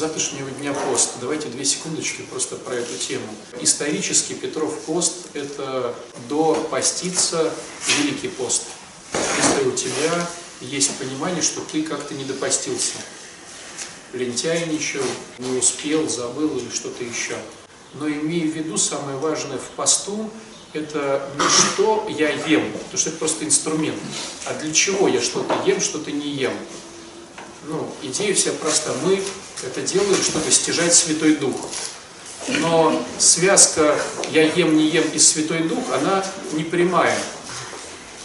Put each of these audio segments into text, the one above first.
завтрашнего дня пост. Давайте две секундочки просто про эту тему. Исторически Петров пост – это до поститься Великий пост. Если у тебя есть понимание, что ты как-то не допостился, лентяйничал, не успел, забыл или что-то еще. Но имея в виду, самое важное в посту – это не что я ем, потому что это просто инструмент, а для чего я что-то ем, что-то не ем. Ну, идея вся проста. Мы это делаем, чтобы стяжать Святой Дух. Но связка «я ем, не ем» и «Святой Дух», она не прямая.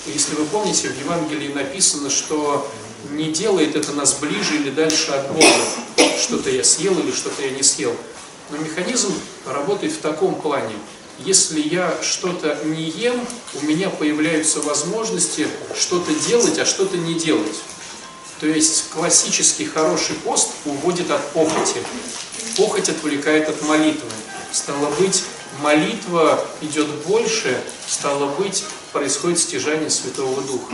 Если вы помните, в Евангелии написано, что не делает это нас ближе или дальше от Бога. Что-то я съел или что-то я не съел. Но механизм работает в таком плане. Если я что-то не ем, у меня появляются возможности что-то делать, а что-то не делать. То есть классический хороший пост уводит от похоти. Похоть отвлекает от молитвы. Стало быть, молитва идет больше, стало быть, происходит стяжание Святого Духа.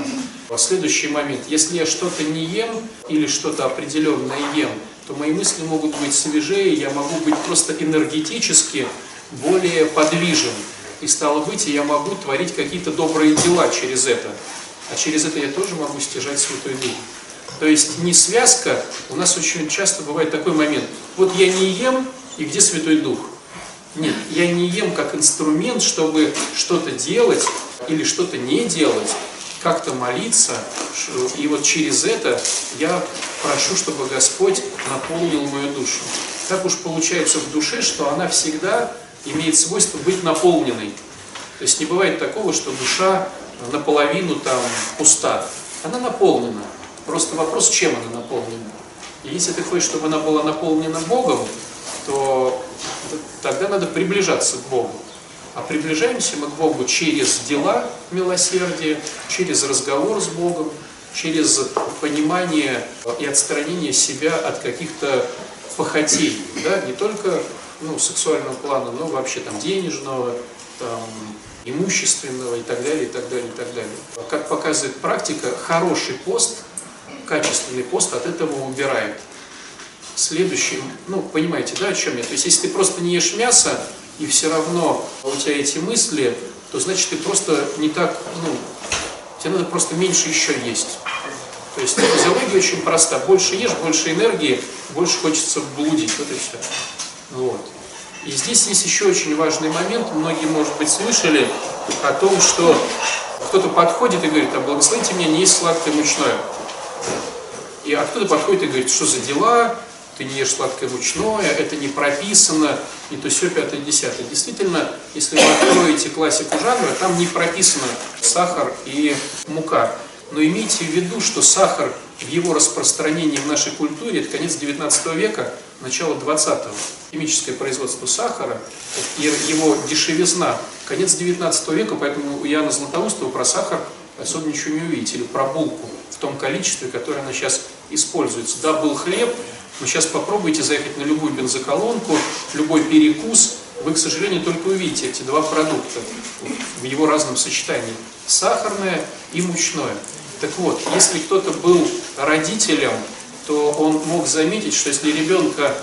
В следующий момент, если я что-то не ем или что-то определенное ем, то мои мысли могут быть свежее, я могу быть просто энергетически более подвижен. И стало быть, я могу творить какие-то добрые дела через это. А через это я тоже могу стяжать Святой Дух. То есть не связка, у нас очень часто бывает такой момент. Вот я не ем, и где Святой Дух? Нет, я не ем как инструмент, чтобы что-то делать или что-то не делать, как-то молиться, и вот через это я прошу, чтобы Господь наполнил мою душу. Так уж получается в душе, что она всегда имеет свойство быть наполненной. То есть не бывает такого, что душа наполовину там пуста. Она наполнена. Просто вопрос, чем она наполнена. И если ты хочешь, чтобы она была наполнена Богом, то тогда надо приближаться к Богу. А приближаемся мы к Богу через дела милосердия, через разговор с Богом, через понимание и отстранение себя от каких-то похотей, да, не только ну, сексуального плана, но вообще там денежного, там, имущественного и так далее, и так далее, и так далее. Как показывает практика, хороший пост – качественный пост от этого убирает. Следующим, ну, понимаете, да, о чем я? То есть, если ты просто не ешь мясо, и все равно у тебя эти мысли, то значит ты просто не так, ну, тебе надо просто меньше еще есть. То есть физиология очень проста. Больше ешь, больше энергии, больше хочется блудить. Вот и все. Вот. И здесь есть еще очень важный момент. Многие, может быть, слышали о том, что кто-то подходит и говорит, а благословите меня не есть сладкое мучное. И откуда подходит и говорит, что за дела, ты не ешь сладкое мучное, это не прописано, и то все пятое, десятое. Действительно, если вы откроете классику жанра, там не прописано сахар и мука. Но имейте в виду, что сахар в его распространении в нашей культуре, это конец 19 века, начало 20-го. Химическое производство сахара и его дешевизна, конец 19 века, поэтому у Яна Златоустова про сахар особо ничего не увидите, или про булку том количестве, которое она сейчас используется. Да, был хлеб, но сейчас попробуйте заехать на любую бензоколонку, любой перекус, вы, к сожалению, только увидите эти два продукта в его разном сочетании. Сахарное и мучное. Так вот, если кто-то был родителем, то он мог заметить, что если ребенка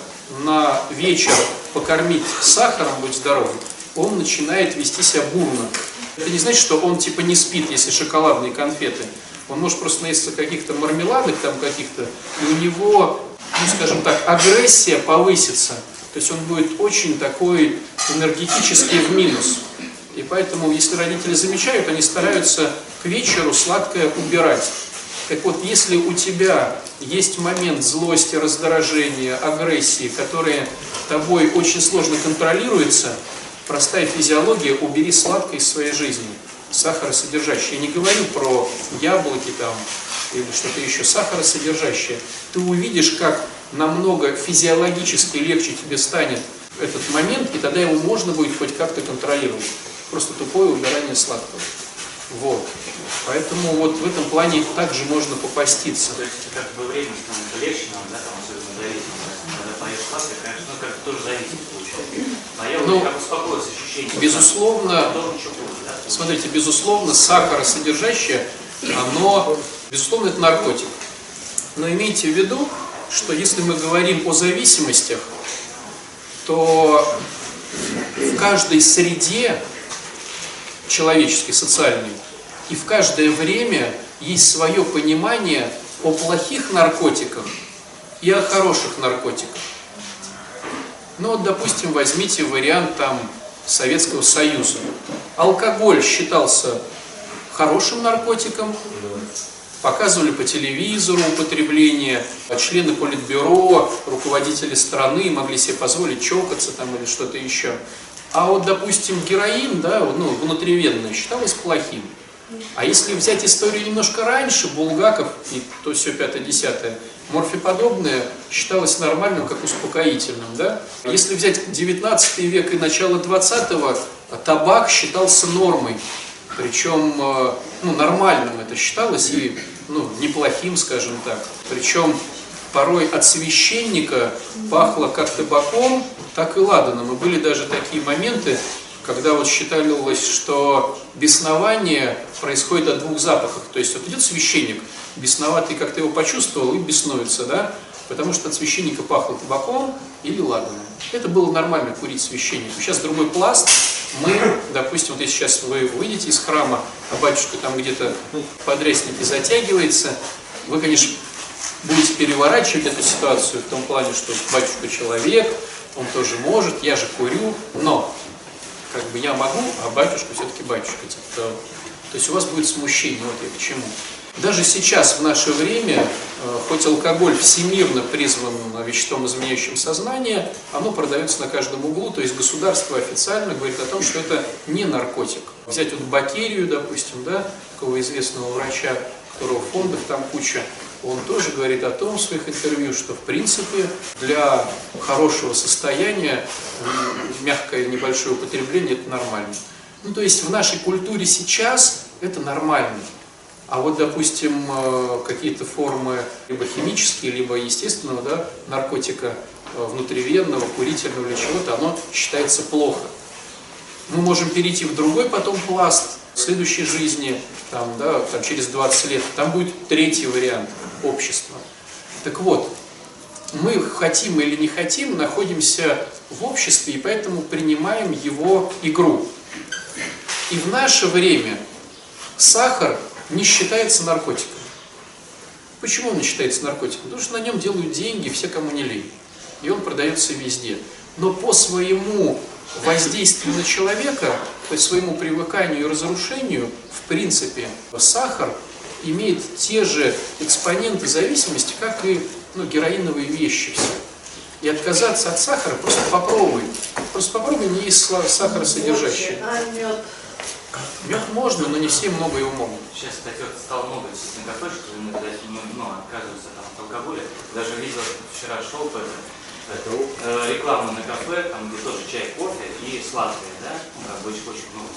на вечер покормить сахаром, будь здоров, он начинает вести себя бурно. Это не значит, что он типа не спит, если шоколадные конфеты. Он может просто наесться каких-то мармеладных там каких-то, и у него, ну скажем так, агрессия повысится. То есть он будет очень такой энергетический в минус. И поэтому, если родители замечают, они стараются к вечеру сладкое убирать. Так вот, если у тебя есть момент злости, раздражения, агрессии, которые тобой очень сложно контролируются, простая физиология, убери сладкое из своей жизни сахаросодержащее. Я не говорю про яблоки там или что-то еще, сахаросодержащее. Ты увидишь, как намного физиологически легче тебе станет этот момент, и тогда его можно будет хоть как-то контролировать. Просто тупое убирание сладкого. Вот. Поэтому вот в этом плане также можно попаститься. То есть как бы время становится легче нам, да, там особенно зависимость. Сладкое, конечно, ну как тоже зависит получается. Но я ну, как успокоился ощущение. Безусловно, смотрите, безусловно, сахаросодержащее, оно, безусловно, это наркотик. Но имейте в виду, что если мы говорим о зависимостях, то в каждой среде человеческой, социальной, и в каждое время есть свое понимание о плохих наркотиках и о хороших наркотиках. Ну вот, допустим, возьмите вариант там Советского Союза. Алкоголь считался хорошим наркотиком, показывали по телевизору употребление, члены политбюро, руководители страны могли себе позволить чокаться там или что-то еще. А вот, допустим, героин, да, ну, внутривенный, считалось плохим. А если взять историю немножко раньше, Булгаков и то все пятое-десятое, морфиподобное считалось нормальным, как успокоительным. Да? Если взять 19 век и начало 20-го, табак считался нормой. Причем э, ну, нормальным это считалось и ну, неплохим, скажем так. Причем порой от священника пахло как табаком, так и ладаном. И были даже такие моменты, когда вот считалось, что беснование происходит от двух запахов. То есть вот идет священник, бесноватый как-то его почувствовал и беснуется, да? Потому что от священника пахло табаком или ладаном. Это было нормально курить священнику. Сейчас другой пласт. Мы, допустим, вот если сейчас вы выйдете из храма, а батюшка там где-то подрясники затягивается, вы, конечно, будете переворачивать эту ситуацию в том плане, что батюшка человек, он тоже может, я же курю, но как бы я могу, а батюшка все-таки батюшка. Типа, то, то есть у вас будет смущение, вот я к чему. Даже сейчас, в наше время, э, хоть алкоголь всемирно призван веществом, изменяющим сознание, оно продается на каждом углу, то есть государство официально говорит о том, что это не наркотик. Взять вот Бакерию, допустим, да, такого известного врача, которого фондов там куча, он тоже говорит о том в своих интервью, что в принципе для хорошего состояния мягкое небольшое употребление это нормально. Ну то есть в нашей культуре сейчас это нормально. А вот, допустим, э, какие-то формы либо химические, либо естественного да, наркотика э, внутривенного, курительного или чего-то, оно считается плохо. Мы можем перейти в другой потом пласт следующей жизни, там, да, там, через 20 лет, там будет третий вариант общества. Так вот, мы хотим или не хотим, находимся в обществе, и поэтому принимаем его игру. И в наше время сахар не считается наркотиком. Почему он не считается наркотиком? Потому что на нем делают деньги все, кому не лень. И он продается везде. Но по своему воздействию на человека, по своему привыканию и разрушению, в принципе, сахар имеет те же экспоненты зависимости, как и ну, героиновые вещи все. И отказаться от сахара просто попробуй. Просто попробуй не есть сахаросодержащее. А мед? Мед можно, но не все много его могут. Сейчас, кстати, вот стало много действительно кафе, что иногда ну, ну, отказываются там, от алкоголя. Даже видел, вчера шел по это, э, рекламу на кафе, там где тоже чай, кофе и сладкое, да? Ну, как бы очень, очень много.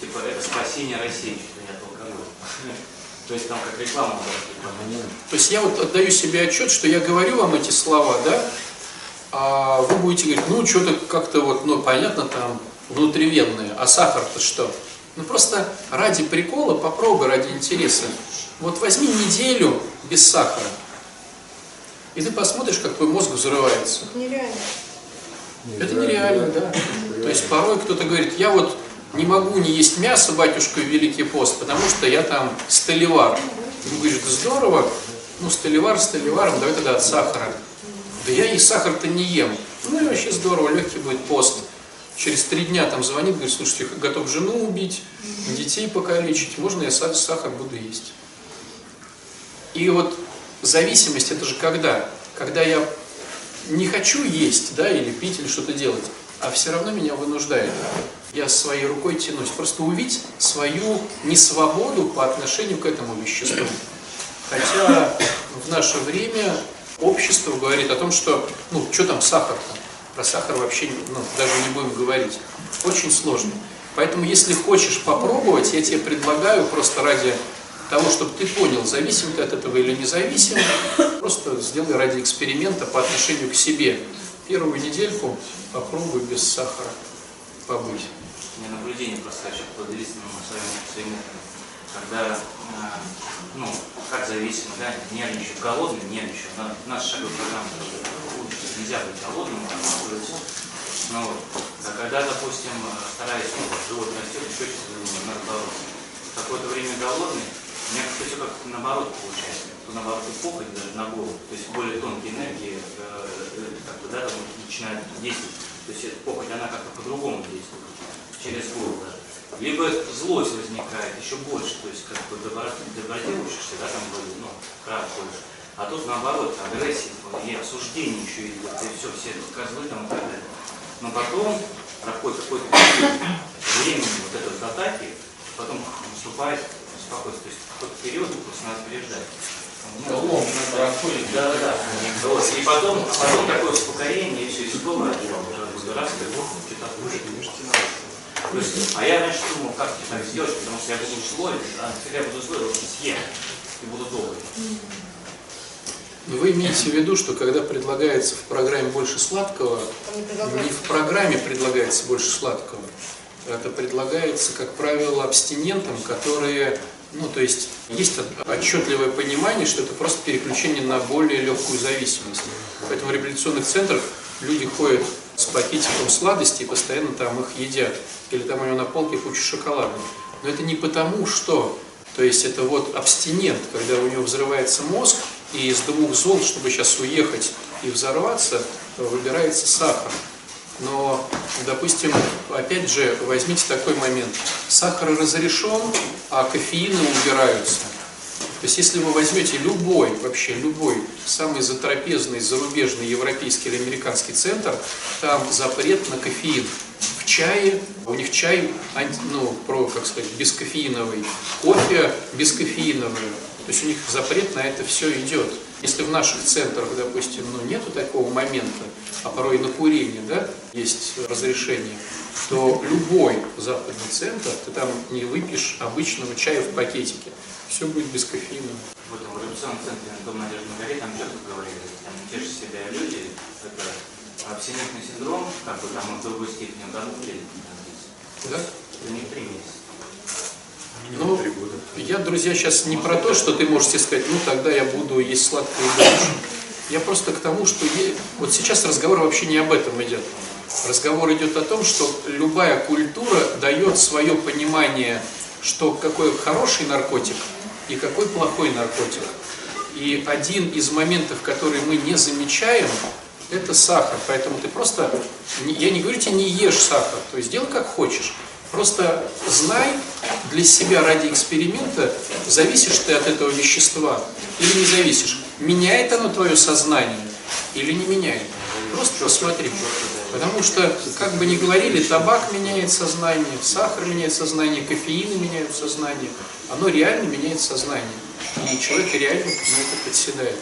Типа, это спасение России, что не от алкоголя. То есть там как реклама. То есть я вот отдаю себе отчет, что я говорю вам эти слова, да, а вы будете говорить, ну что-то как-то вот, ну понятно, там внутривенное, а сахар-то что? Ну просто ради прикола попробуй, ради интереса. Вот возьми неделю без сахара, и ты посмотришь, как твой мозг взрывается. Это нереально. Это нереально, да. То есть порой кто-то говорит, я вот не могу не есть мясо, батюшка, в Великий пост, потому что я там столевар. Ему говорит, здорово, ну столевар столеваром, давай тогда от сахара. Да я и сахар-то не ем. Ну и вообще здорово, легкий будет пост. Через три дня там звонит, говорит, слушайте, готов жену убить, детей покалечить, можно я сахар буду есть. И вот зависимость это же когда? Когда я не хочу есть, да, или пить, или что-то делать, а все равно меня вынуждает я своей рукой тянусь. Просто увидеть свою несвободу по отношению к этому веществу. Хотя в наше время общество говорит о том, что, ну, что там сахар-то? Про сахар вообще ну, даже не будем говорить. Очень сложно. Поэтому, если хочешь попробовать, я тебе предлагаю просто ради того, чтобы ты понял, зависим ты от этого или не зависим, просто сделай ради эксперимента по отношению к себе. Первую недельку попробуй без сахара побыть. У меня наблюдение просто поделиться ну, своим, своим когда, э, ну, как зависимо, да, нервничаю, голодный, нервничаю. На, наша шаговая программа нельзя быть голодным, ну, вот. А когда, допустим, стараюсь, ну, живот растет, еще чуть наоборот. Какое-то время голодный, у меня все как наоборот получается. То наоборот и похоть даже на голову. То есть более тонкие энергии э, э, как-то, да, там начинают действовать. То есть эта похоть, она как-то по-другому действует, через голову даже. Либо злость возникает еще больше, то есть как бы добродетельствуешься, да, там вроде, ну, крах больше. А тут наоборот, агрессия и осуждение еще идет, и все, все козлы там и так далее. Но потом проходит какое-то время вот этой вот атаки, потом наступает спокойствие. То есть какой-то период просто надо переждать. Ну, проходит. Да, да, да. Вот. И потом, потом такое успокоение, и все, и снова раз, что-то отпустит. То есть, а я раньше думал, как ты так сделаешь, потому что я буду злой, а теперь я буду злой, вот съем и буду добрый. Но вы имеете в виду, что когда предлагается в программе больше сладкого, не в программе предлагается больше сладкого, это предлагается, как правило, абстинентам, которые, ну, то есть, есть отчетливое понимание, что это просто переключение на более легкую зависимость. Поэтому в реабилитационных центрах люди ходят с пакетиком сладостей и постоянно там их едят. Или там у него на полке куча шоколада. Но это не потому, что... То есть это вот абстинент, когда у него взрывается мозг, и из двух зол, чтобы сейчас уехать и взорваться, выбирается сахар. Но, допустим, опять же, возьмите такой момент. Сахар разрешен, а кофеины убираются. То есть, если вы возьмете любой, вообще любой, самый затрапезный, зарубежный, европейский или американский центр, там запрет на кофеин. В чае, у них чай, ну, про, как сказать, бескофеиновый, кофе бескофеиновый, то есть у них запрет на это все идет. Если в наших центрах, допустим, ну, нету такого момента, а порой на курение да, есть разрешение, то любой западный центр, ты там не выпьешь обычного чая в пакетике. Все будет без кофеина. В этом революционном центре на Дом Надежды на горе там четко говорили, там те же себя люди, это абстинентный синдром, как бы там в другой степени, да, да? Это не три Ну, я, друзья, сейчас не про то, что ты можешь себе сказать, ну тогда я буду есть сладкое и дальше. Я просто к тому, что е... вот сейчас разговор вообще не об этом идет. Разговор идет о том, что любая культура дает свое понимание, что какой хороший наркотик и какой плохой наркотик. И один из моментов, который мы не замечаем, это сахар. Поэтому ты просто, я не говорю тебе, не ешь сахар, то есть делай как хочешь. Просто знай для себя ради эксперимента, зависишь ты от этого вещества или не зависишь. Меняет оно твое сознание или не меняет. Просто посмотри. Потому что, как бы ни говорили, табак меняет сознание, сахар меняет сознание, кофеины меняют сознание. Оно реально меняет сознание. И человек реально на это подседает.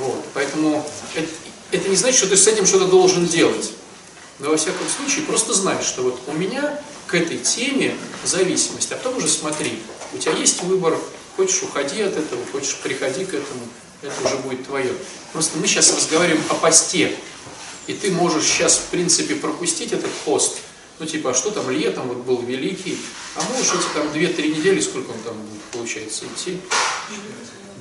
Вот. Поэтому это, это не значит, что ты с этим что-то должен делать. Но во всяком случае, просто знай, что вот у меня к этой теме зависимость, а потом уже смотри, у тебя есть выбор, хочешь уходи от этого, хочешь приходи к этому, это уже будет твое. Просто мы сейчас разговариваем о посте, и ты можешь сейчас, в принципе, пропустить этот пост, ну типа, а что там летом вот был великий, а можешь эти там 2-3 недели, сколько он там будет, получается, идти,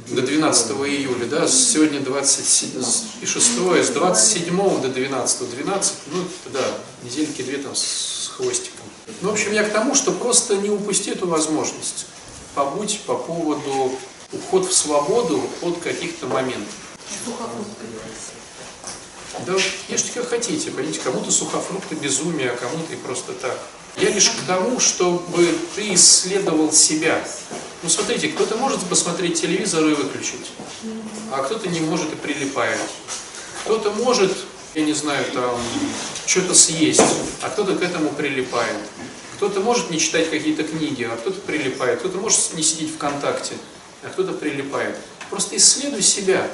до 12 июля, да, сегодня 26, с 27 до 12, 12, ну да, недельки две там с хвостиком. Ну, в общем, я к тому, что просто не упусти эту возможность. Побудь по поводу уход в свободу от каких-то моментов. Да, ешьте как хотите, понимаете, кому-то сухофрукты безумие, а кому-то и просто так. Я лишь к тому, чтобы ты исследовал себя. Ну, смотрите, кто-то может посмотреть телевизор и выключить, а кто-то не может и прилипает. Кто-то может я не знаю, там, что-то съесть, а кто-то к этому прилипает. Кто-то может не читать какие-то книги, а кто-то прилипает. Кто-то может не сидеть ВКонтакте, а кто-то прилипает. Просто исследуй себя.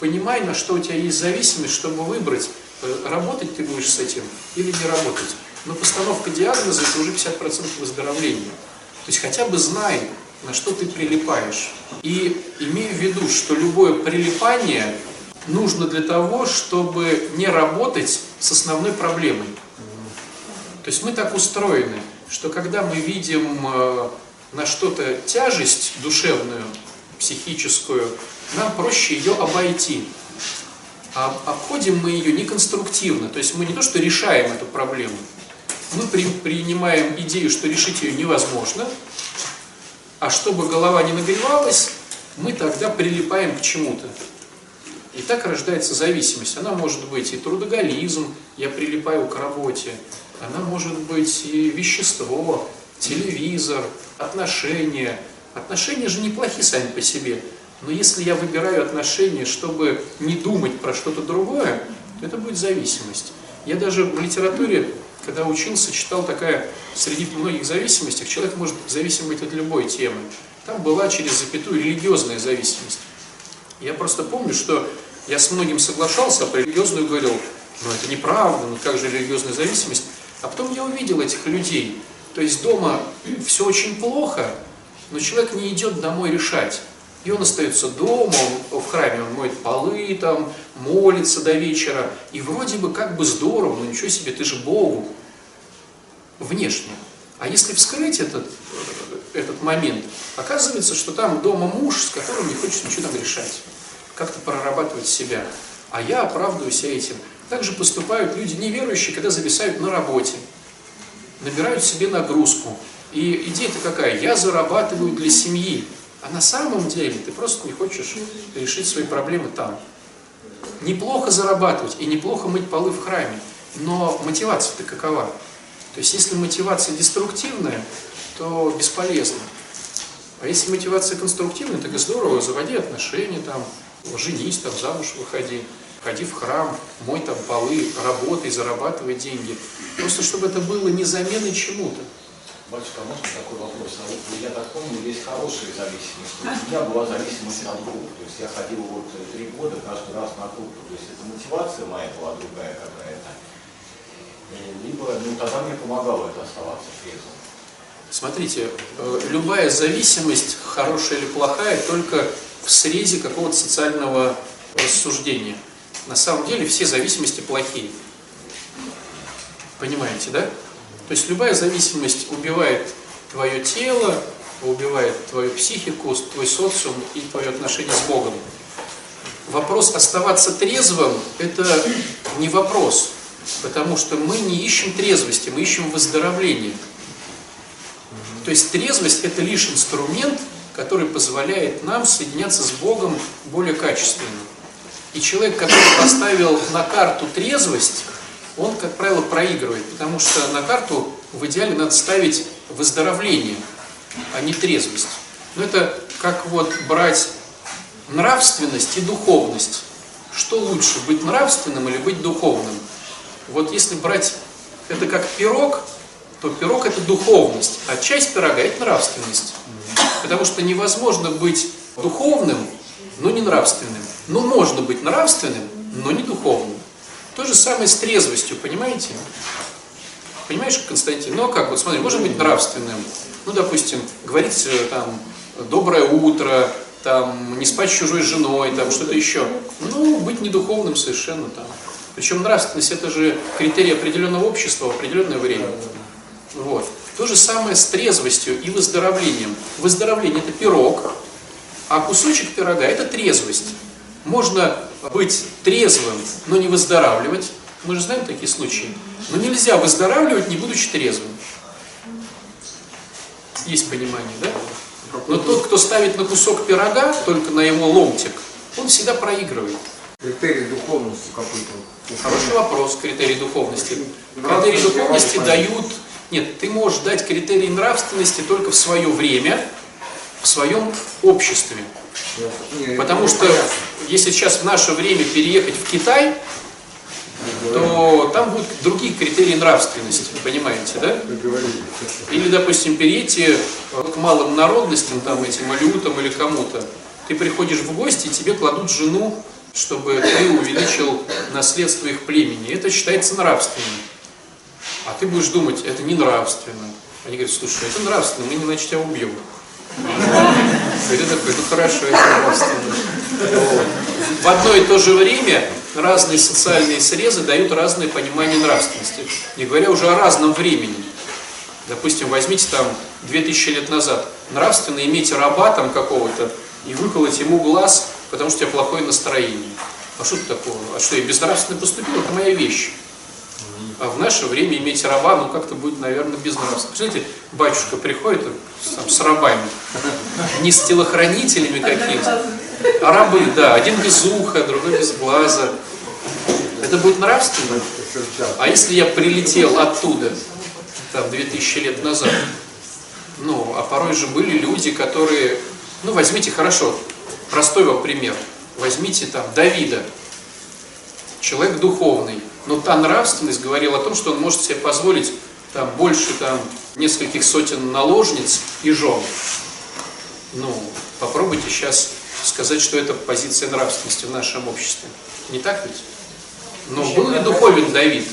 Понимай, на что у тебя есть зависимость, чтобы выбрать, э, работать ты будешь с этим или не работать. Но постановка диагноза – это уже 50% выздоровления. То есть хотя бы знай, на что ты прилипаешь. И имей в виду, что любое прилипание нужно для того, чтобы не работать с основной проблемой. То есть мы так устроены, что когда мы видим, э, на что-то тяжесть душевную, психическую, нам проще ее обойти. А обходим мы ее неконструктивно, то есть мы не то что решаем эту проблему, мы при, принимаем идею, что решить ее невозможно, а чтобы голова не нагревалась, мы тогда прилипаем к чему-то. И так рождается зависимость. Она может быть и трудоголизм, я прилипаю к работе, она может быть и вещество, телевизор, отношения. Отношения же неплохи сами по себе. Но если я выбираю отношения, чтобы не думать про что-то другое, то это будет зависимость. Я даже в литературе, когда учился, читал такая, среди многих зависимостей, человек может зависим быть от любой темы. Там была через запятую религиозная зависимость. Я просто помню, что я с многим соглашался, а про религиозную говорил, ну это неправда, ну как же религиозная зависимость. А потом я увидел этих людей. То есть дома все очень плохо, но человек не идет домой решать. И он остается дома, он, в храме он моет полы, там, молится до вечера. И вроде бы как бы здорово, но ничего себе, ты же Богу. Внешне. А если вскрыть этот, этот момент, оказывается, что там дома муж, с которым не хочет ничего там решать. Как-то прорабатывать себя. А я оправдываю себя этим. Также поступают люди неверующие, когда зависают на работе. Набирают себе нагрузку. И идея-то какая? Я зарабатываю для семьи. А на самом деле ты просто не хочешь решить свои проблемы там. Неплохо зарабатывать и неплохо мыть полы в храме, но мотивация-то какова? То есть если мотивация деструктивная, то бесполезно. А если мотивация конструктивная, так и здорово, заводи отношения там, женись там, замуж выходи, ходи в храм, мой там полы, работай, зарабатывай деньги. Просто чтобы это было не заменой чему-то. Батюшка, а можно такой вопрос? А вот я так помню, есть хорошие зависимости. У меня была зависимость от групп. То есть я ходил вот три года каждый раз на группу. То есть это мотивация моя была другая какая-то. Либо, ну тогда мне помогало это оставаться трезвым. Смотрите, э, любая зависимость, хорошая или плохая, только в срезе какого-то социального рассуждения. На самом деле все зависимости плохие. Понимаете, да? То есть любая зависимость убивает твое тело, убивает твою психику, твой социум и твое отношение с Богом. Вопрос оставаться трезвым – это не вопрос, потому что мы не ищем трезвости, мы ищем выздоровления. То есть трезвость – это лишь инструмент, который позволяет нам соединяться с Богом более качественно. И человек, который поставил на карту трезвость, он, как правило, проигрывает, потому что на карту в идеале надо ставить выздоровление, а не трезвость. Но это как вот брать нравственность и духовность. Что лучше, быть нравственным или быть духовным? Вот если брать это как пирог, то пирог это духовность, а часть пирога это нравственность. Потому что невозможно быть духовным, но не нравственным. Но можно быть нравственным, но не духовным. То же самое с трезвостью, понимаете? Понимаешь, Константин? Ну а как, вот смотри, можно быть нравственным. Ну, допустим, говорить э, там «доброе утро», там, не спать с чужой женой, там, что-то еще. Ну, быть недуховным совершенно там. Причем нравственность это же критерий определенного общества в определенное время. Вот. То же самое с трезвостью и выздоровлением. Выздоровление это пирог, а кусочек пирога это трезвость. Можно быть трезвым, но не выздоравливать. Мы же знаем такие случаи. Но нельзя выздоравливать, не будучи трезвым. Есть понимание, да? Но тот, кто ставит на кусок пирога, только на его ломтик, он всегда проигрывает. Критерий духовности какой-то. Хороший вопрос, критерий духовности. Критерии духовности дают... Нет, ты можешь дать критерии нравственности только в свое время, в своем обществе. Потому что если сейчас в наше время переехать в Китай, то там будут другие критерии нравственности, понимаете, да? Или, допустим, перейти к малым народностям, там, этим алютам или кому-то. Ты приходишь в гости, и тебе кладут жену, чтобы ты увеличил наследство их племени. Это считается нравственным. А ты будешь думать, это не нравственно. Они говорят, слушай, это нравственно, мы иначе тебя убьем. Ты такой, ну хорошо, это нравственно. В одно и то же время разные социальные срезы дают разное понимание нравственности. Не говоря уже о разном времени. Допустим, возьмите там 2000 лет назад. нравственно иметь раба там какого-то и выколоть ему глаз, потому что у тебя плохое настроение. А что это такого? А что, я безнравственно поступил? Это моя вещь. А в наше время иметь раба, ну как-то будет, наверное, безнравственно. Представляете, батюшка приходит там, с рабами, не с телохранителями какими-то, а рабы, да, один без уха, другой без глаза. Это будет нравственно? А если я прилетел оттуда, там, 2000 лет назад, ну, а порой же были люди, которые, ну, возьмите, хорошо, простой вам пример, возьмите там Давида, человек духовный, но та нравственность говорила о том, что он может себе позволить там больше там нескольких сотен наложниц и жен. Ну, попробуйте сейчас сказать, что это позиция нравственности в нашем обществе. Не так ведь? Но был ли духовен Давид?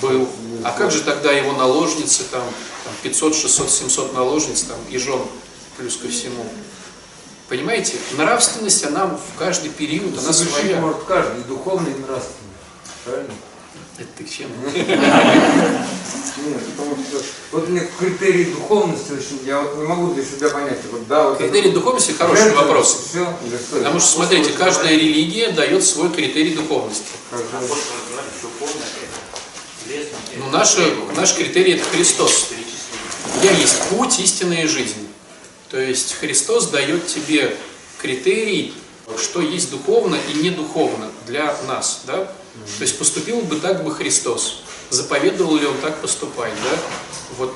Был. А как же тогда его наложницы, там, там 500, 600, 700 наложниц там, и жен плюс ко всему? Понимаете, нравственность, она в каждый период, она Совершить своя. может каждый, духовный и нравственный. Правильно? Это ты к чему? Нет, потому что вот мне критерии духовности очень, я вот не могу для себя понять. Вот, да, вот Критерий духовности хороший жертва, вопрос. Все, Потому это? что, смотрите, каждая религия дает свой критерий духовности. Это. Ну, наша, наш критерий это Христос. Я есть путь, истинная жизнь. То есть Христос дает тебе критерий, что есть духовно и не духовно для нас. Да? То есть поступил бы так бы Христос. Заповедовал ли он так поступать? Да? Вот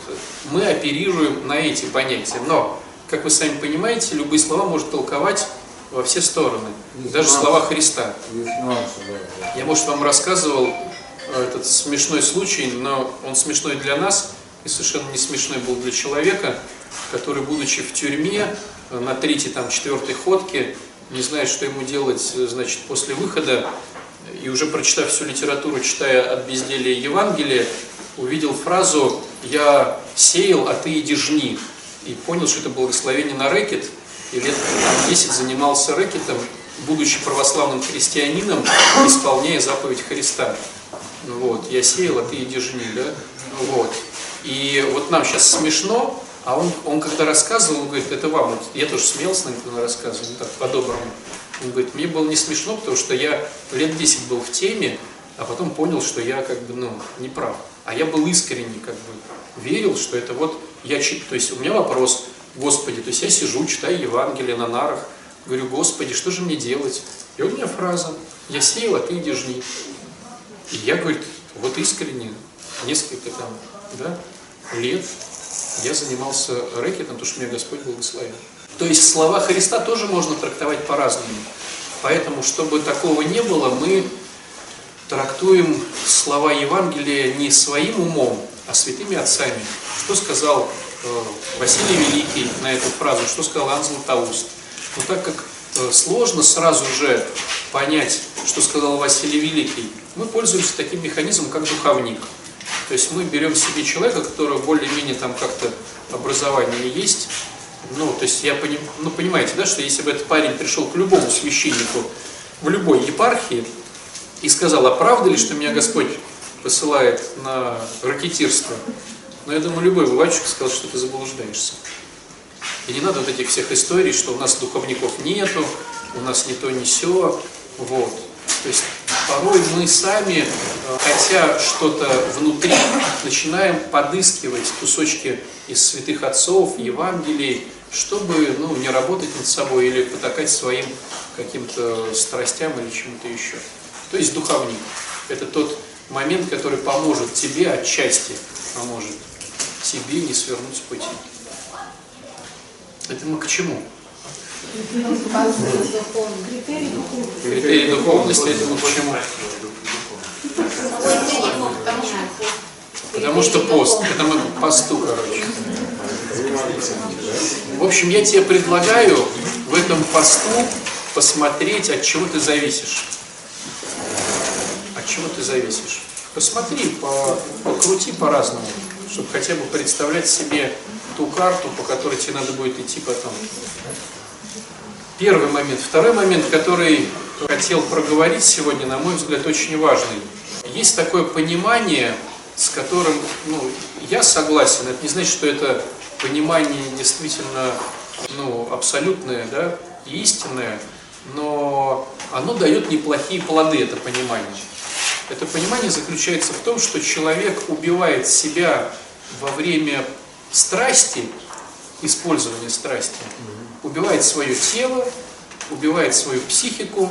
мы оперируем на эти понятия. Но, как вы сами понимаете, любые слова может толковать во все стороны. Даже слова Христа. Есть нюансы, да. Я, может, вам рассказывал э, этот смешной случай, но он смешной для нас и совершенно не смешной был для человека, который, будучи в тюрьме э, на третьей, там, четвертой ходке, не знает, что ему делать, э, значит, после выхода, и уже прочитав всю литературу, читая от безделия Евангелия, увидел фразу «Я сеял, а ты иди жни». И понял, что это благословение на рэкет, и лет там, 10 занимался рэкетом, будучи православным христианином, исполняя заповедь Христа. Ну Вот, я сеял, а ты иди жни, да? Ну Вот. И вот нам сейчас смешно, а он, он когда рассказывал, он говорит, это вам, вот я тоже смеялся, наверное, рассказывал, ну так, по-доброму. Он говорит, мне было не смешно, потому что я лет 10 был в теме, а потом понял, что я как бы, ну, не прав. А я был искренне, как бы, верил, что это вот я чит, то есть у меня вопрос, Господи, то есть я сижу, читаю Евангелие на нарах, говорю, Господи, что же мне делать? И у меня фраза, я сеял, а ты иди жни. И я, говорит, вот искренне, несколько там, да, лет я занимался рэкетом, потому что меня Господь благословил. То есть слова Христа тоже можно трактовать по-разному. Поэтому, чтобы такого не было, мы трактуем слова Евангелия не своим умом, а святыми отцами. Что сказал э, Василий Великий на эту фразу, что сказал Иоанн Златоуст. Но так как э, сложно сразу же понять, что сказал Василий Великий, мы пользуемся таким механизмом, как духовник. То есть мы берем себе человека, которого более-менее там как-то образование есть. Ну, то есть я поним, ну, понимаете, да, что если бы этот парень пришел к любому священнику в любой епархии и сказал, а правда ли, что меня Господь посылает на ракетирство? Но я думаю, любой бы батюшка сказал, что ты заблуждаешься. И не надо вот этих всех историй, что у нас духовников нету, у нас не то, не сё. Вот. То есть порой мы сами, э, хотя что-то внутри, начинаем подыскивать кусочки из святых отцов, Евангелий, чтобы ну, не работать над собой или потакать своим каким-то страстям или чему-то еще. То есть духовник – это тот момент, который поможет тебе отчасти, поможет тебе не свернуть с пути. Это мы к чему? Критерий духовности, это мы к чему? Потому что пост, это мы посту, короче. В общем, я тебе предлагаю в этом посту посмотреть, от чего ты зависишь. От чего ты зависишь. Посмотри, по, покрути по-разному, чтобы хотя бы представлять себе ту карту, по которой тебе надо будет идти потом. Первый момент. Второй момент, который хотел проговорить сегодня, на мой взгляд, очень важный. Есть такое понимание, с которым ну, я согласен, это не значит, что это понимание действительно ну, абсолютное да, и истинное, но оно дает неплохие плоды, это понимание. Это понимание заключается в том, что человек убивает себя во время страсти, использования страсти, убивает свое тело, убивает свою психику,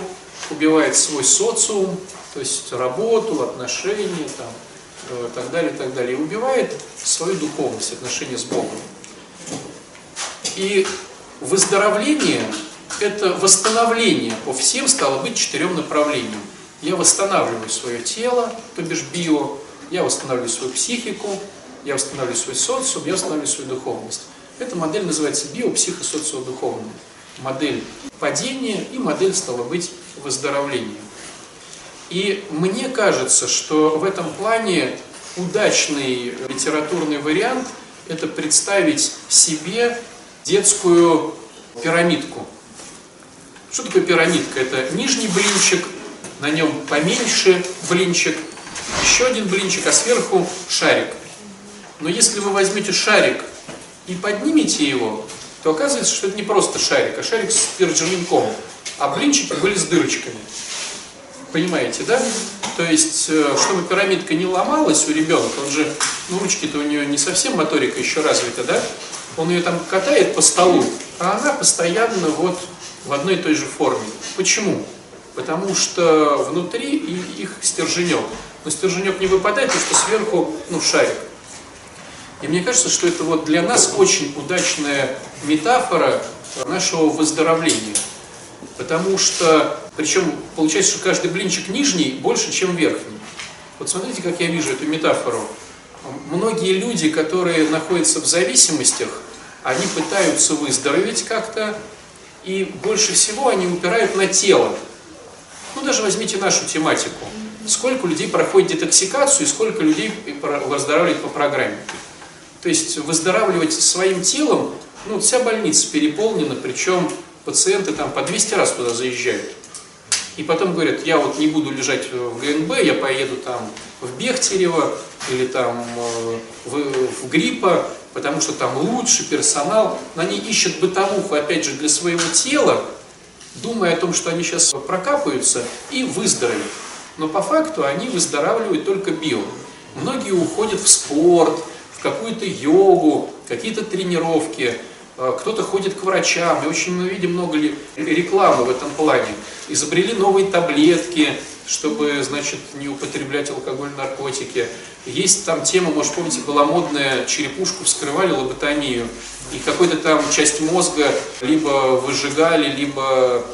убивает свой социум, то есть работу, отношения, там, э, так далее, так далее, и убивает свою духовность, отношения с Богом. И выздоровление – это восстановление по всем, стало быть, четырем направлениям. Я восстанавливаю свое тело, то бишь био, я восстанавливаю свою психику, я восстанавливаю свой социум, я восстанавливаю свою духовность. Эта модель называется биопсихосоциодуховная. Модель падения и модель, стала быть, выздоровления. И мне кажется, что в этом плане удачный литературный вариант – это представить себе детскую пирамидку. Что такое пирамидка? Это нижний блинчик, на нем поменьше блинчик, еще один блинчик, а сверху шарик. Но если вы возьмете шарик и поднимете его, то оказывается, что это не просто шарик, а шарик с пержевенком, а блинчики были с дырочками. Понимаете, да? То есть, э, чтобы пирамидка не ломалась у ребенка, он же, ну, ручки-то у нее не совсем моторика еще развита, да? Он ее там катает по столу, а она постоянно вот в одной и той же форме. Почему? Потому что внутри их стерженек. Но стерженек не выпадает, потому что сверху, ну, шарик. И мне кажется, что это вот для нас очень удачная метафора нашего выздоровления. Потому что, причем получается, что каждый блинчик нижний больше, чем верхний. Вот смотрите, как я вижу эту метафору. Многие люди, которые находятся в зависимостях, они пытаются выздороветь как-то, и больше всего они упирают на тело. Ну, даже возьмите нашу тематику. Сколько людей проходит детоксикацию и сколько людей выздоравливает по программе. То есть выздоравливать своим телом, ну, вся больница переполнена, причем пациенты там по 200 раз туда заезжают. И потом говорят, я вот не буду лежать в ГНБ, я поеду там в Бехтерево или там э, в, в Гриппа, потому что там лучше персонал. Но они ищут бытовуху, опять же, для своего тела, думая о том, что они сейчас прокапаются и выздоровеют. Но по факту они выздоравливают только био. Многие уходят в спорт, в какую-то йогу, какие-то тренировки, кто-то ходит к врачам, и очень мы видим много рекламы в этом плане. Изобрели новые таблетки, чтобы, значит, не употреблять алкоголь, наркотики. Есть там тема, может, помните, была модная, черепушку вскрывали, лоботомию, и какой-то там часть мозга либо выжигали, либо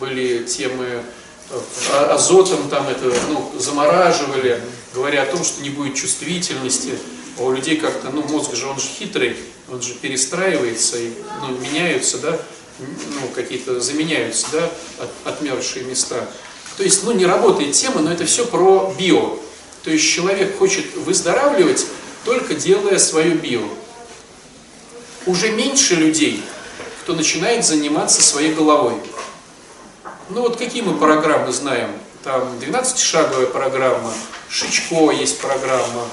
были темы э, азотом там это, ну, замораживали, говоря о том, что не будет чувствительности. А у людей как-то, ну, мозг же, он же хитрый, он же перестраивается, и, ну, меняются, да, ну, какие-то заменяются, да, от, отмершие места. То есть, ну, не работает тема, но это все про био. То есть человек хочет выздоравливать, только делая свое био. Уже меньше людей, кто начинает заниматься своей головой. Ну вот какие мы программы знаем? Там 12-шаговая программа, Шичко есть программа,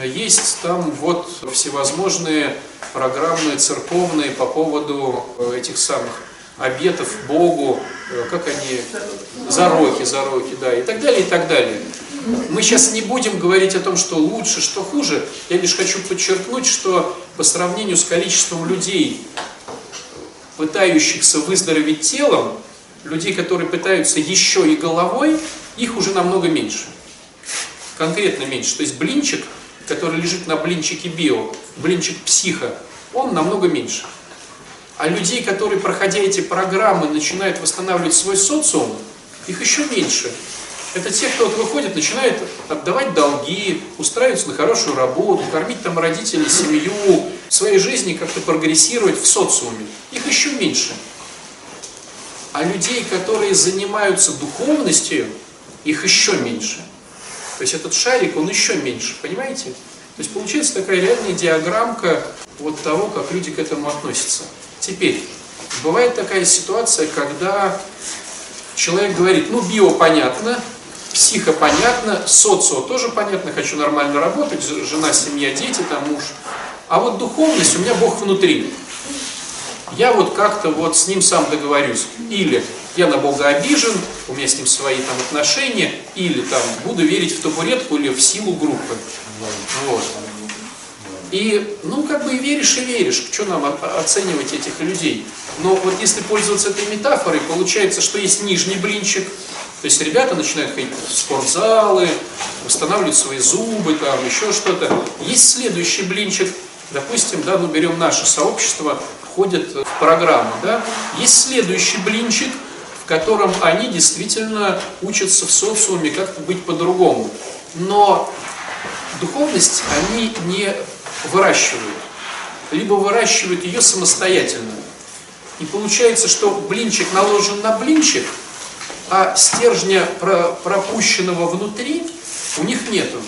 есть там вот всевозможные программы церковные по поводу э, этих самых обетов Богу, э, как они, зароки, зароки, да, и так далее, и так далее. Мы сейчас не будем говорить о том, что лучше, что хуже. Я лишь хочу подчеркнуть, что по сравнению с количеством людей, пытающихся выздороветь телом, людей, которые пытаются еще и головой, их уже намного меньше. Конкретно меньше. То есть блинчик – который лежит на блинчике био, блинчик психа, он намного меньше. А людей, которые, проходя эти программы, начинают восстанавливать свой социум, их еще меньше. Это те, кто вот выходит, начинает отдавать долги, устраиваться на хорошую работу, кормить там родителей, семью, в своей жизни как-то прогрессировать в социуме. Их еще меньше. А людей, которые занимаются духовностью, их еще меньше. То есть этот шарик, он еще меньше, понимаете? То есть получается такая реальная диаграммка вот того, как люди к этому относятся. Теперь, бывает такая ситуация, когда человек говорит, ну био понятно, психо понятно, социо тоже понятно, хочу нормально работать, жена, семья, дети, там муж, А вот духовность, у меня Бог внутри. Я вот как-то вот с ним сам договорюсь. Или я на Бога обижен, у меня с ним свои там отношения, или там буду верить в табуретку или в силу группы. Вот. И, ну, как бы и веришь, и веришь. Что нам оценивать этих людей? Но вот если пользоваться этой метафорой, получается, что есть нижний блинчик, то есть ребята начинают ходить в спортзалы, восстанавливать свои зубы, там еще что-то. Есть следующий блинчик, допустим, да, ну берем наше сообщество, входит в программу, да. Есть следующий блинчик, в котором они действительно учатся в социуме как-то быть по-другому. Но духовность они не выращивают, либо выращивают ее самостоятельно. И получается, что блинчик наложен на блинчик, а стержня пропущенного внутри у них нету.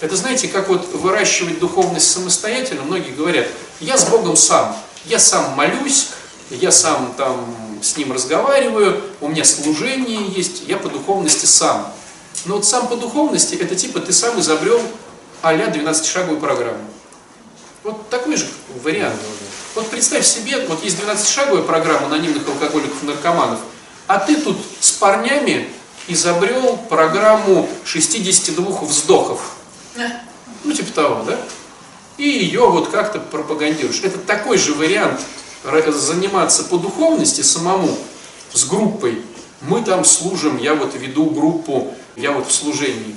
Это знаете, как вот выращивать духовность самостоятельно, многие говорят, я с Богом сам, я сам молюсь, я сам там с Ним разговариваю, у меня служение есть, я по духовности сам. Но вот сам по духовности, это типа ты сам изобрел а-ля 12-шаговую программу. Вот такой же вариант. Вот представь себе, вот есть 12-шаговая программа анонимных алкоголиков и наркоманов, а ты тут с парнями изобрел программу 62 вздохов. Ну, типа того, да? И ее вот как-то пропагандируешь. Это такой же вариант заниматься по духовности самому, с группой. Мы там служим, я вот веду группу, я вот в служении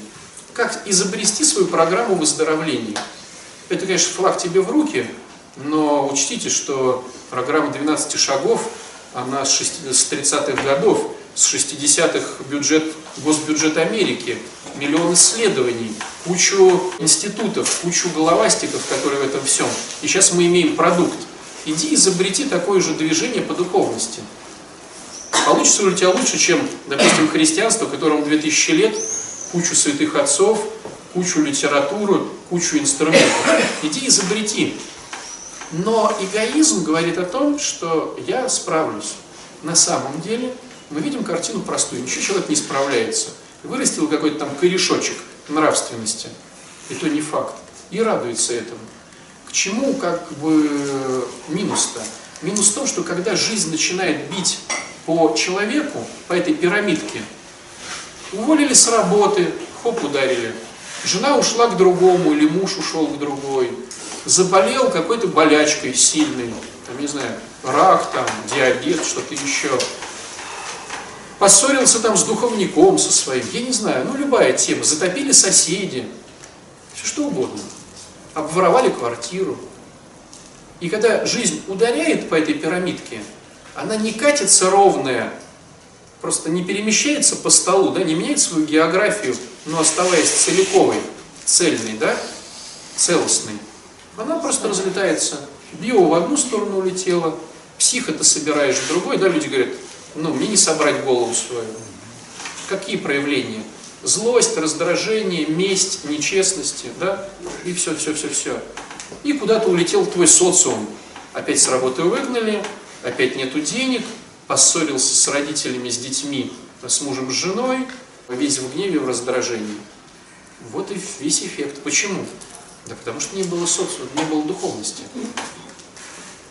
как изобрести свою программу выздоровления. Это, конечно, флаг тебе в руки, но учтите, что программа 12 шагов, она с 30-х годов, с 60-х бюджет, госбюджет Америки, миллион исследований, кучу институтов, кучу головастиков, которые в этом всем. И сейчас мы имеем продукт. Иди изобрети такое же движение по духовности. Получится у тебя лучше, чем, допустим, христианство, которому 2000 лет, кучу святых отцов, кучу литературы, кучу инструментов. Иди изобрети. Но эгоизм говорит о том, что я справлюсь. На самом деле мы видим картину простую. Ничего человек не справляется. Вырастил какой-то там корешочек нравственности. И то не факт. И радуется этому. Чему как бы минус-то? Минус в том, что когда жизнь начинает бить по человеку, по этой пирамидке, Уволили с работы, хоп, ударили. Жена ушла к другому, или муж ушел к другой. Заболел какой-то болячкой сильной, там, не знаю, рак, там, диабет, что-то еще. Поссорился там с духовником со своим, я не знаю, ну любая тема. Затопили соседи, все что угодно. Обворовали квартиру. И когда жизнь ударяет по этой пирамидке, она не катится ровная, просто не перемещается по столу, да, не меняет свою географию, но оставаясь целиковой, цельной, да, целостной, она просто разлетается. Био в одну сторону улетела, психа ты собираешь в другой, да, люди говорят, ну, мне не собрать голову свою. Какие проявления? Злость, раздражение, месть, нечестности, да, и все, все, все, все. И куда-то улетел твой социум. Опять с работы выгнали, опять нету денег, поссорился с родителями, с детьми, с мужем, с женой, весь в гневе, в раздражении. Вот и весь эффект. Почему? Да потому что не было социума, не было духовности.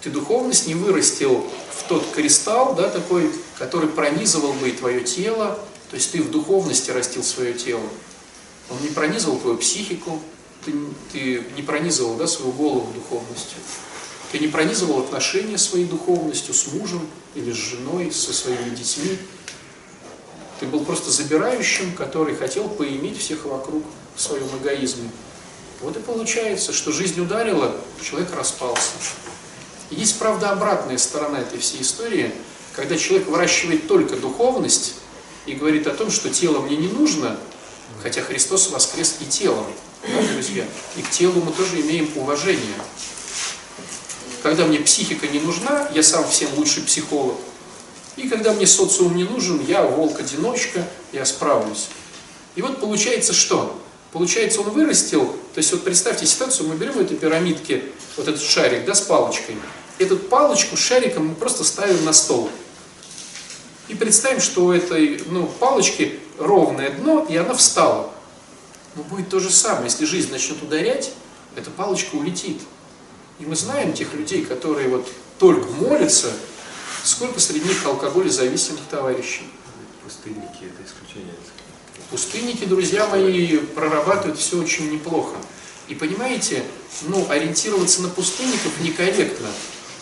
Ты духовность не вырастил в тот кристалл, да, такой, который пронизывал бы и твое тело, то есть ты в духовности растил свое тело. Он не пронизывал твою психику, ты, ты не пронизывал да, свою голову духовностью. Ты не пронизывал отношения своей духовностью с мужем или с женой, со своими детьми. Ты был просто забирающим, который хотел поиметь всех вокруг в своем эгоизме. Вот и получается, что жизнь ударила, человек распался. Есть, правда, обратная сторона этой всей истории, когда человек выращивает только духовность и говорит о том, что тело мне не нужно, хотя Христос воскрес и телом, да, друзья. И к телу мы тоже имеем уважение. Когда мне психика не нужна, я сам всем лучший психолог. И когда мне социум не нужен, я волк-одиночка, я справлюсь. И вот получается что? Получается, он вырастил, то есть вот представьте ситуацию, мы берем в этой пирамидке вот этот шарик, да, с палочкой. Эту палочку с шариком мы просто ставим на стол. И представим, что у этой ну, палочки ровное дно, и она встала. Но будет то же самое, если жизнь начнет ударять, эта палочка улетит. И мы знаем тех людей, которые вот только молятся, сколько среди них алкоголезависимых товарищей. Пустынники это исключение. Пустынники, друзья мои, прорабатывают все очень неплохо. И понимаете, ну, ориентироваться на пустынников некорректно.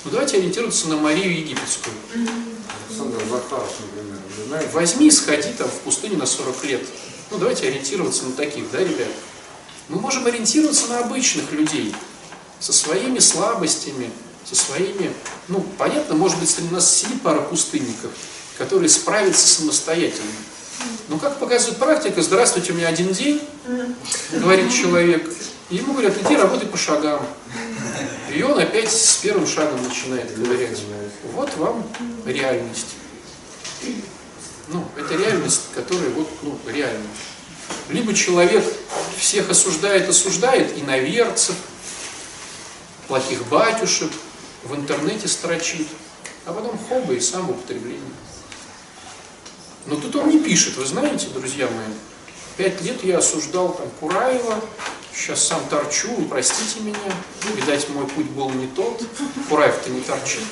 Ну, давайте ориентироваться на Марию Египетскую. Александр Захаров, например, вы знаете? Возьми, сходи там в пустыню на 40 лет. Ну, давайте ориентироваться на таких, да, ребят? Мы можем ориентироваться на обычных людей, со своими слабостями, со своими... Ну, понятно, может быть, среди нас сидит пара пустынников, которые справятся самостоятельно. Но, как показывает практика, здравствуйте, у меня один день, говорит человек, и ему говорят, иди работай по шагам. И он опять с первым шагом начинает говорить. Вот вам реальность. Ну, это реальность, которая вот, ну, реальна. Либо человек всех осуждает, осуждает, иноверцев, плохих батюшек, в интернете строчит, а потом хоба и самоупотребление. Но тут он не пишет, вы знаете, друзья мои, пять лет я осуждал там Кураева, сейчас сам торчу, простите меня, видать, мой путь был не тот, Кураев-то не торчит.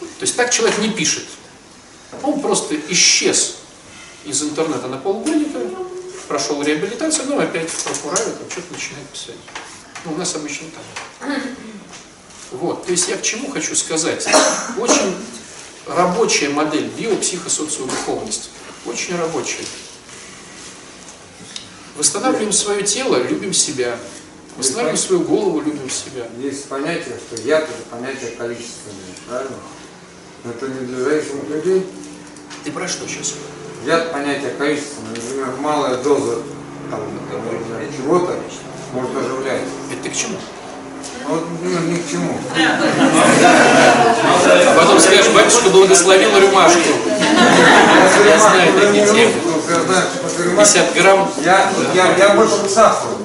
То есть так человек не пишет. Он просто исчез из интернета на полгодика, прошел реабилитацию, но опять про Кураева там что-то начинает писать. Ну, у нас обычно так. Вот, то есть я к чему хочу сказать. Очень рабочая модель биопсихосоциодуховности. Очень рабочая. Восстанавливаем свое тело, любим себя. Восстанавливаем свою голову, любим себя. Есть понятие, что яд это понятие количественное, правильно? Но это не для зависимых людей. Ты про что сейчас? Яд понятие количественное. Например, малая доза там, чего-то может оживлять. Это ты к чему? Ну, вот, например, ни к чему. А потом скажешь, батюшка благословил рюмашку. Я знаю такие темы. 50 грамм. Я, я, я больше к сахару.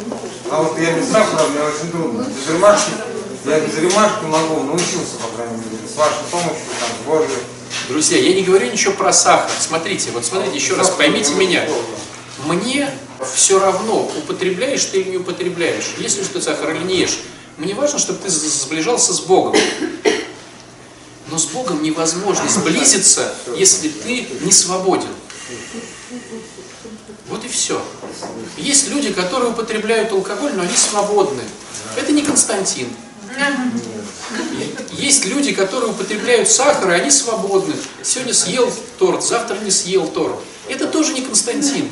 А вот я без сахара, мне очень трудно. Без рюмашки, я без рюмашки могу, научился, по крайней мере, с вашей помощью, там, с Божьей. Друзья, я не говорю ничего про сахар. Смотрите, вот смотрите еще раз, поймите меня. Мне все равно, употребляешь ты или не употребляешь, если ты сахар или не ешь. Мне важно, чтобы ты сближался с Богом. Но с Богом невозможно сблизиться, если ты не свободен. Вот и все. Есть люди, которые употребляют алкоголь, но они свободны. Это не Константин. Есть люди, которые употребляют сахар, и они свободны. Сегодня съел торт, завтра не съел торт. Это тоже не Константин.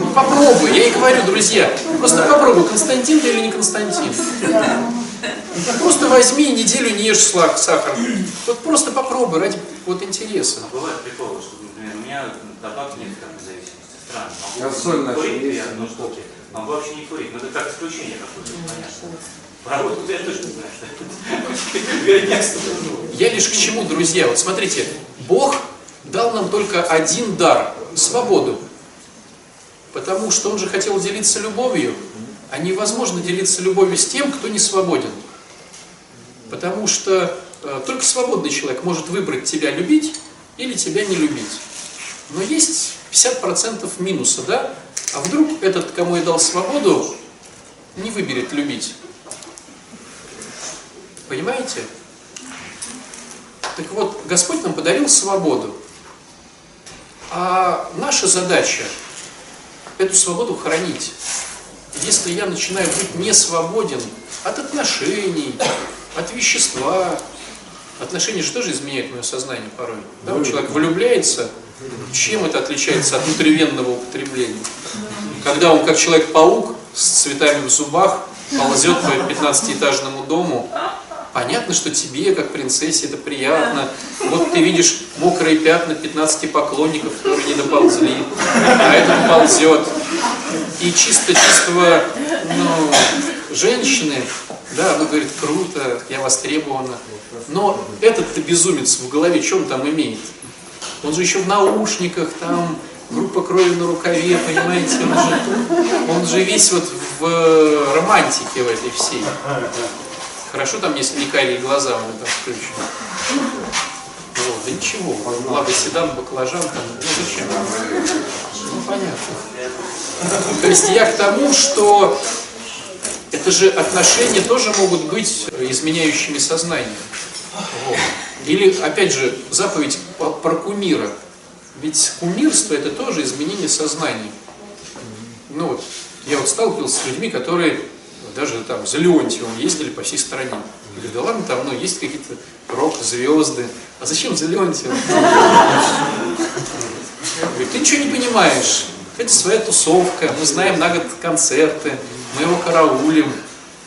Ну попробуй, я и говорю, друзья, просто попробуй, Константин ты или не Константин. Просто возьми неделю не ешь сахар. Вот просто попробуй ради вот интереса. Бывает приколы, что, например, у меня табак нет как зависимости. Странно. Соль курить есть, одну штуки. Могу вообще не курить. Но это как исключение какое-то, понятно. Про вот я точно знаю, что. Я лишь к чему, друзья? Вот смотрите, Бог дал нам только один дар – свободу. Потому что Он же хотел делиться любовью, а невозможно делиться любовью с тем, кто не свободен. Потому что э, только свободный человек может выбрать тебя любить или тебя не любить. Но есть 50% минуса, да? А вдруг этот, кому я дал свободу, не выберет любить? Понимаете? Так вот, Господь нам подарил свободу. А наша задача эту свободу хранить. Если я начинаю быть не свободен от отношений, от вещества, отношения же тоже изменяют мое сознание порой. Да, человек влюбляется, чем это отличается от внутривенного употребления? Когда он как человек-паук с цветами в зубах ползет по 15-этажному дому, Понятно, что тебе, как принцессе, это приятно. Вот ты видишь мокрые пятна 15 поклонников, которые не доползли, а этот ползет. И чисто чистого ну, женщины, да, она говорит, круто, я востребована. Но этот-то безумец в голове, он там имеет? Он же еще в наушниках, там, группа крови на рукаве, понимаете, он же, он же весь вот в романтике в этой всей. Хорошо там, если не карие глаза у него там включены. Вот, да ничего, благо седан, баклажан, там, ну зачем? Ну понятно. То есть я к тому, что Это же отношения тоже могут быть изменяющими сознание. Вот. Или, опять же, заповедь по- про кумира. Ведь кумирство это тоже изменение сознания. Ну вот, я вот сталкивался с людьми, которые даже там за Леонтьевым ездили по всей стране. Я говорю, да ладно, там ну, есть какие-то рок-звезды. А зачем за Леонтьевым? Говорит, ты ничего не понимаешь. Это своя тусовка. Мы знаем на год концерты. Мы его караулим.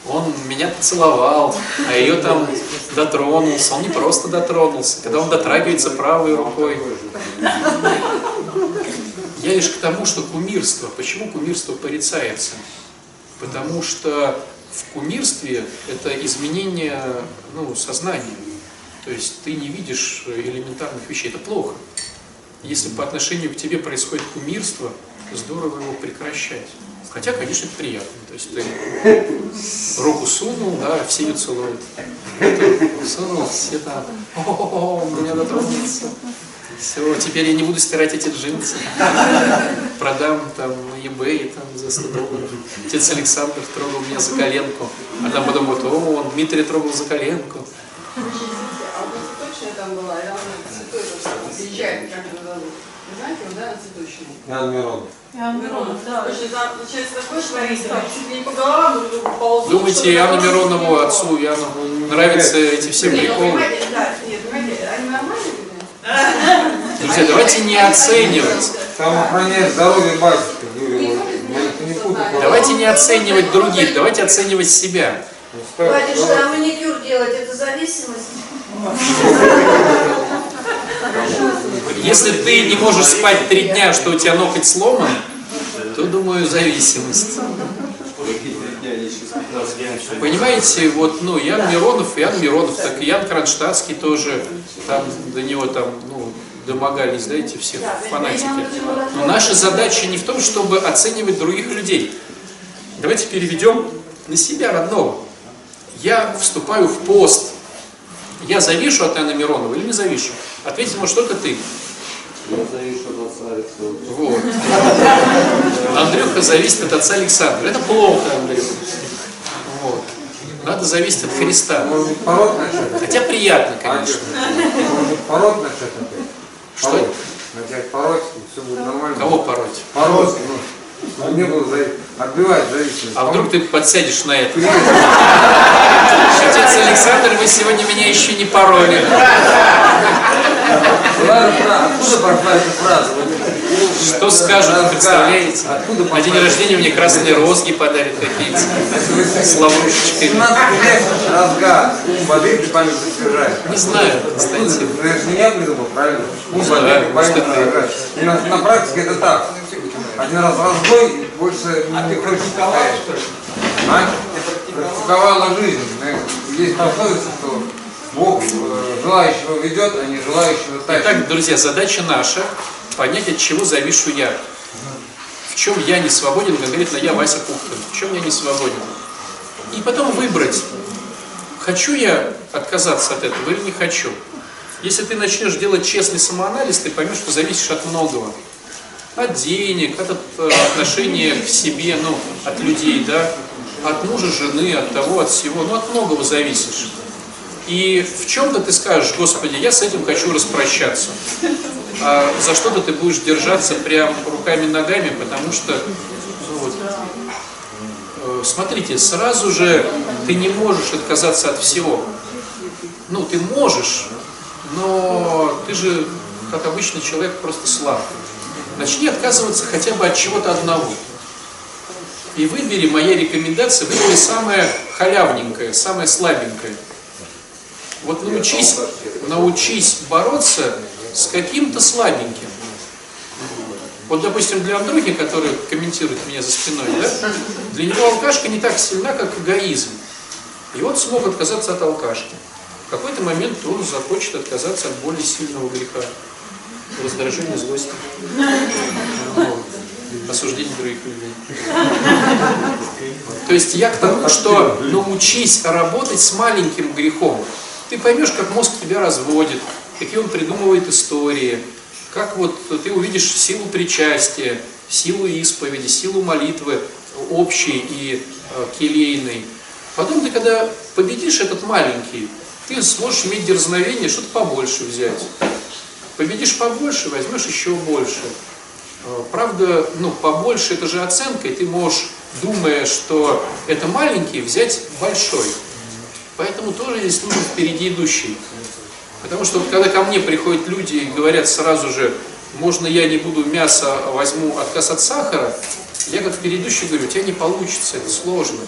Он меня поцеловал, а ее там дотронулся. Он не просто дотронулся, когда он дотрагивается правой рукой. Я лишь к тому, что кумирство. Почему кумирство порицается? Потому что в кумирстве это изменение ну, сознания. То есть ты не видишь элементарных вещей. Это плохо. Если по отношению к тебе происходит кумирство, здорово его прекращать. Хотя, конечно, это приятно. То есть ты руку сунул, да, все ее целуют. Сунул, все там, о, меня дотронулся. Все, теперь я не буду стирать эти джинсы. Продам там eBay там, за 100 долларов. Отец Александр трогал меня за коленку. А там потом вот, о, он Дмитрий трогал за коленку. А вот цветочная там была, и она цветочная, приезжает, как ее зовут. Вы знаете, вот, да, цветочная? Ян Миронов. Миронов, да. Получается, такой человек, там чуть ли не по головам друг другу ползут. Думаете, Иоанну Миронову, отцу Иоанну, нравятся эти все Нет, ну, приколы? понимаете, да, нет, понимаете, они нормальные люди? Друзья, давайте не оценивать. Там охраняет здоровье батюшки. Давайте не оценивать других, давайте оценивать себя. Батюшка, а маникюр делать это зависимость? Если ты не можешь спать три дня, что у тебя ноготь сломан, то, думаю, зависимость. Понимаете, вот, ну, Ян Миронов, Ян Миронов, так и Ян Кронштадтский тоже, там, до него там, ну, домогались, да, эти все фанатики. Но наша задача не в том, чтобы оценивать других людей. Давайте переведем на себя родного. Я вступаю в пост. Я завишу от Анны Миронова или не завишу? Ответь, может, только ты. Вот. Андрюха зависит от отца Александра. Это плохо, Андрюха. Вот. Надо зависеть от Христа. Может быть, пород начать? Хотя приятно, конечно. Может быть, пород начать опять? Что? Начать пороть, и все будет нормально. Кого пороть? Пороть, ну, чтобы не было зави- отбивать зависимость. А вдруг ты подсядешь на это? Отец Александр, вы сегодня меня еще не пороли. Откуда пошла эта фраза? Что скажут, представляете? На день рождения мне красные розги подарят какие-то с лаврушечками. 17 лет бодрит и память освежает. Не знаю. Ну, это же не я придумал, правильно? Ум знаю, бодрит и память может, на, практике это так. Один раз разбой, и больше не хочешь повторять. А? Практиковала жизнь. Есть пословица, что Бог э, желающего ведет, а не желающего тащит. Итак, друзья, задача наша понять, от чего завишу я. В чем я не свободен, конкретно я, Вася Пухтин, в чем я не свободен. И потом выбрать, хочу я отказаться от этого или не хочу. Если ты начнешь делать честный самоанализ, ты поймешь, что зависишь от многого. От денег, от, э, отношения к себе, ну, от людей, да, от мужа, жены, от того, от всего, ну, от многого зависишь. И в чем-то ты скажешь, Господи, я с этим хочу распрощаться. А за что-то ты будешь держаться прям руками-ногами, потому что, ну вот, э, смотрите, сразу же ты не можешь отказаться от всего. Ну, ты можешь, но ты же, как обычный человек, просто слаб. Начни отказываться хотя бы от чего-то одного. И выбери, моя рекомендация, выбери самое халявненькое, самое слабенькое. Вот научись, научись бороться с каким-то слабеньким. Вот, допустим, для Андрюхи, который комментирует меня за спиной, да, для него алкашка не так сильна, как эгоизм. И вот смог отказаться от алкашки. В какой-то момент он захочет отказаться от более сильного греха. Раздражение, злости. Вот. Осуждение других людей. То есть я к тому, что научись работать с маленьким грехом. Ты поймешь, как мозг тебя разводит, какие он придумывает истории, как вот ты увидишь силу причастия, силу исповеди, силу молитвы общий и э, келейный. Потом ты, когда победишь этот маленький, ты сможешь иметь дерзновение что-то побольше взять. Победишь побольше, возьмешь еще больше. Э, Правда, ну, побольше это же оценка, и ты можешь, думая, что это маленький, взять большой. Поэтому тоже здесь нужен впереди идущий. Потому что вот когда ко мне приходят люди и говорят сразу же, можно я не буду мясо, а возьму отказ от сахара, я как предыдущий говорю, у тебя не получится, это сложно.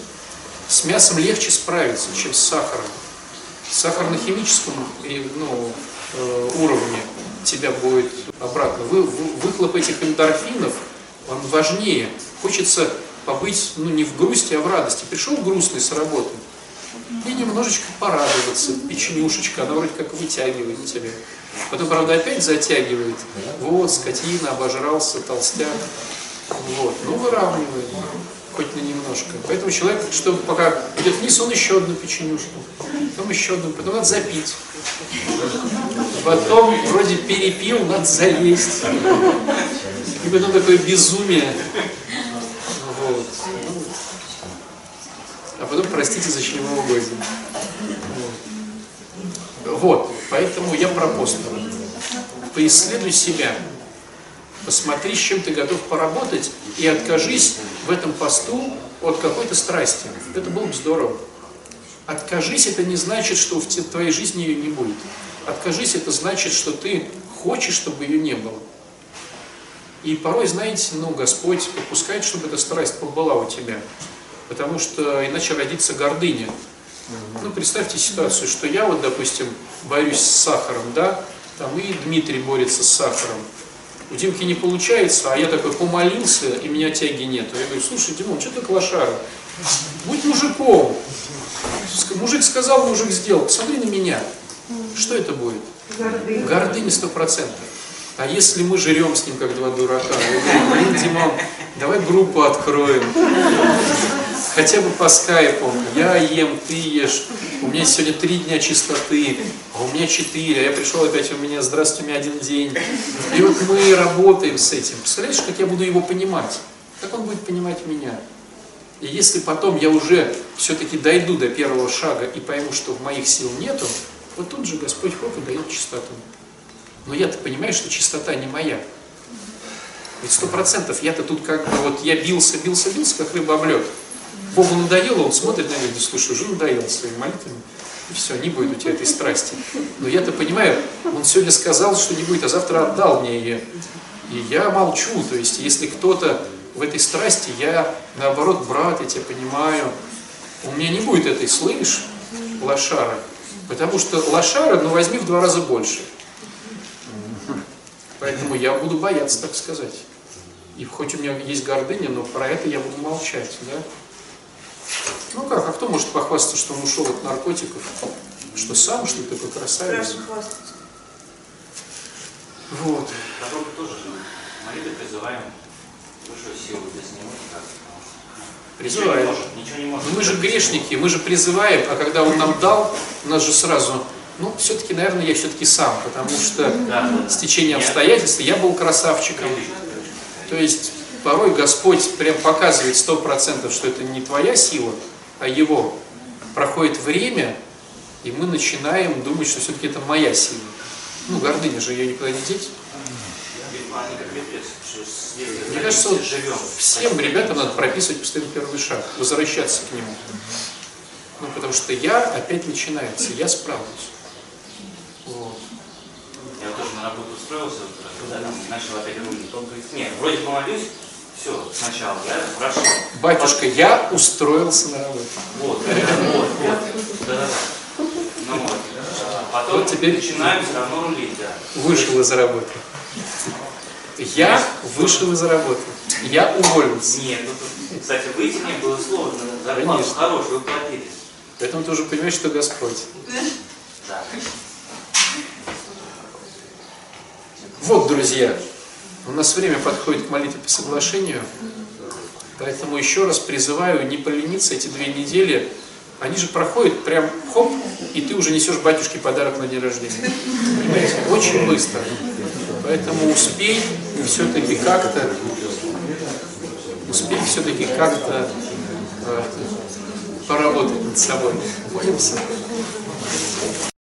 С мясом легче справиться, чем с сахаром. Сахар на химическом ну, э, уровне тебя будет обратно. Вы- выхлоп этих эндорфинов, он важнее. Хочется побыть ну, не в грусти, а в радости. Пришел грустный с работы, и немножечко порадоваться. Печенюшечка, она вроде как вытягивает тебя. Потом, правда, опять затягивает. Вот, скотина, обожрался, толстяк. Вот, ну выравнивает, хоть на немножко. Поэтому человек, что пока идет вниз, он еще одну печенюшку, потом еще одну, потом надо запить. Потом вроде перепил, надо залезть. И потом такое безумие. Вот. А потом простите за чревоугодие. Вот. Вот, поэтому я про пост. Поисследуй себя. Посмотри, с чем ты готов поработать, и откажись в этом посту от какой-то страсти. Это было бы здорово. Откажись, это не значит, что в твоей жизни ее не будет. Откажись, это значит, что ты хочешь, чтобы ее не было. И порой, знаете, ну, Господь попускает, чтобы эта страсть побыла у тебя. Потому что иначе родится гордыня. Ну, представьте ситуацию, что я вот, допустим, борюсь с сахаром, да, там и Дмитрий борется с сахаром. У Димки не получается, а я такой помолился, и меня тяги нету. Я говорю, слушай, Димон, что ты к лошара? Будь мужиком. Мужик сказал, мужик сделал. Посмотри на меня. Что это будет? Гордыня сто процентов. А если мы жрем с ним, как два дурака? Я говорю, Димон, давай группу откроем. Хотя бы по скайпу. Я ем, ты ешь. У меня сегодня три дня чистоты, а у меня четыре. А я пришел опять, у меня здравствуйте, у меня один день. И вот мы работаем с этим. Представляешь, как я буду его понимать? Как он будет понимать меня? И если потом я уже все-таки дойду до первого шага и пойму, что в моих сил нету, вот тут же Господь хоп и дает чистоту. Но я-то понимаю, что чистота не моя. Ведь сто процентов я-то тут как бы вот я бился, бился, бился, как рыба об лед. Богу надоело, он смотрит на меня слушай, уже надоел своими молитвами. И все, не будет у тебя этой страсти. Но я-то понимаю, он сегодня сказал, что не будет, а завтра отдал мне ее. И я молчу, то есть если кто-то в этой страсти, я наоборот, брат, я тебя понимаю, у меня не будет этой, слышь, лошара. Потому что лошара, ну возьми в два раза больше. Поэтому я буду бояться, так сказать. И хоть у меня есть гордыня, но про это я буду молчать, да? Ну как, а кто может похвастаться, что он ушел от наркотиков? Что сам, что такой красавец? Страшно хвастаться. Вот. Потом тоже же молитвы призываем высшую силу без него никак. Ничего не Призываем. может, ничего не может. Ну, мы же грешники, мы же призываем, а когда он нам дал, у нас же сразу, ну, все-таки, наверное, я все-таки сам, потому что Да, с течением обстоятельств я был красавчиком. То есть порой Господь прям показывает сто процентов, что это не твоя сила, а Его. Проходит время, и мы начинаем думать, что все-таки это моя сила. Ну, гордыня же ее никуда не деть. Мне кажется, вот всем ребятам надо прописывать постоянно первый шаг, возвращаться к нему. Ну, потому что я опять начинается, я справлюсь. Вот. Я тоже на работу устроился, начал опять рулить. Нет, вроде помолюсь, все, сначала, да, хорошо. Батюшка, я устроился на работу. Вот, вот, вот. Да-да-да. Ну вот. А Потом Вот теперь- начинаем все равно рулить, да. Вышел из работы. Я вышел из работы. Я уволился. Нет, ну тут, кстати, выйти мне было сложно. Зарплату хорошую платили. Поэтому ты уже понимаешь, что Господь. Да. Вот, друзья, у нас время подходит к молитве по соглашению. Поэтому еще раз призываю не полениться эти две недели. Они же проходят прям хоп, и ты уже несешь батюшке подарок на день рождения. Понимаете? Очень быстро. Поэтому успей все-таки как-то успеть все-таки как-то э, поработать над собой. Молимся.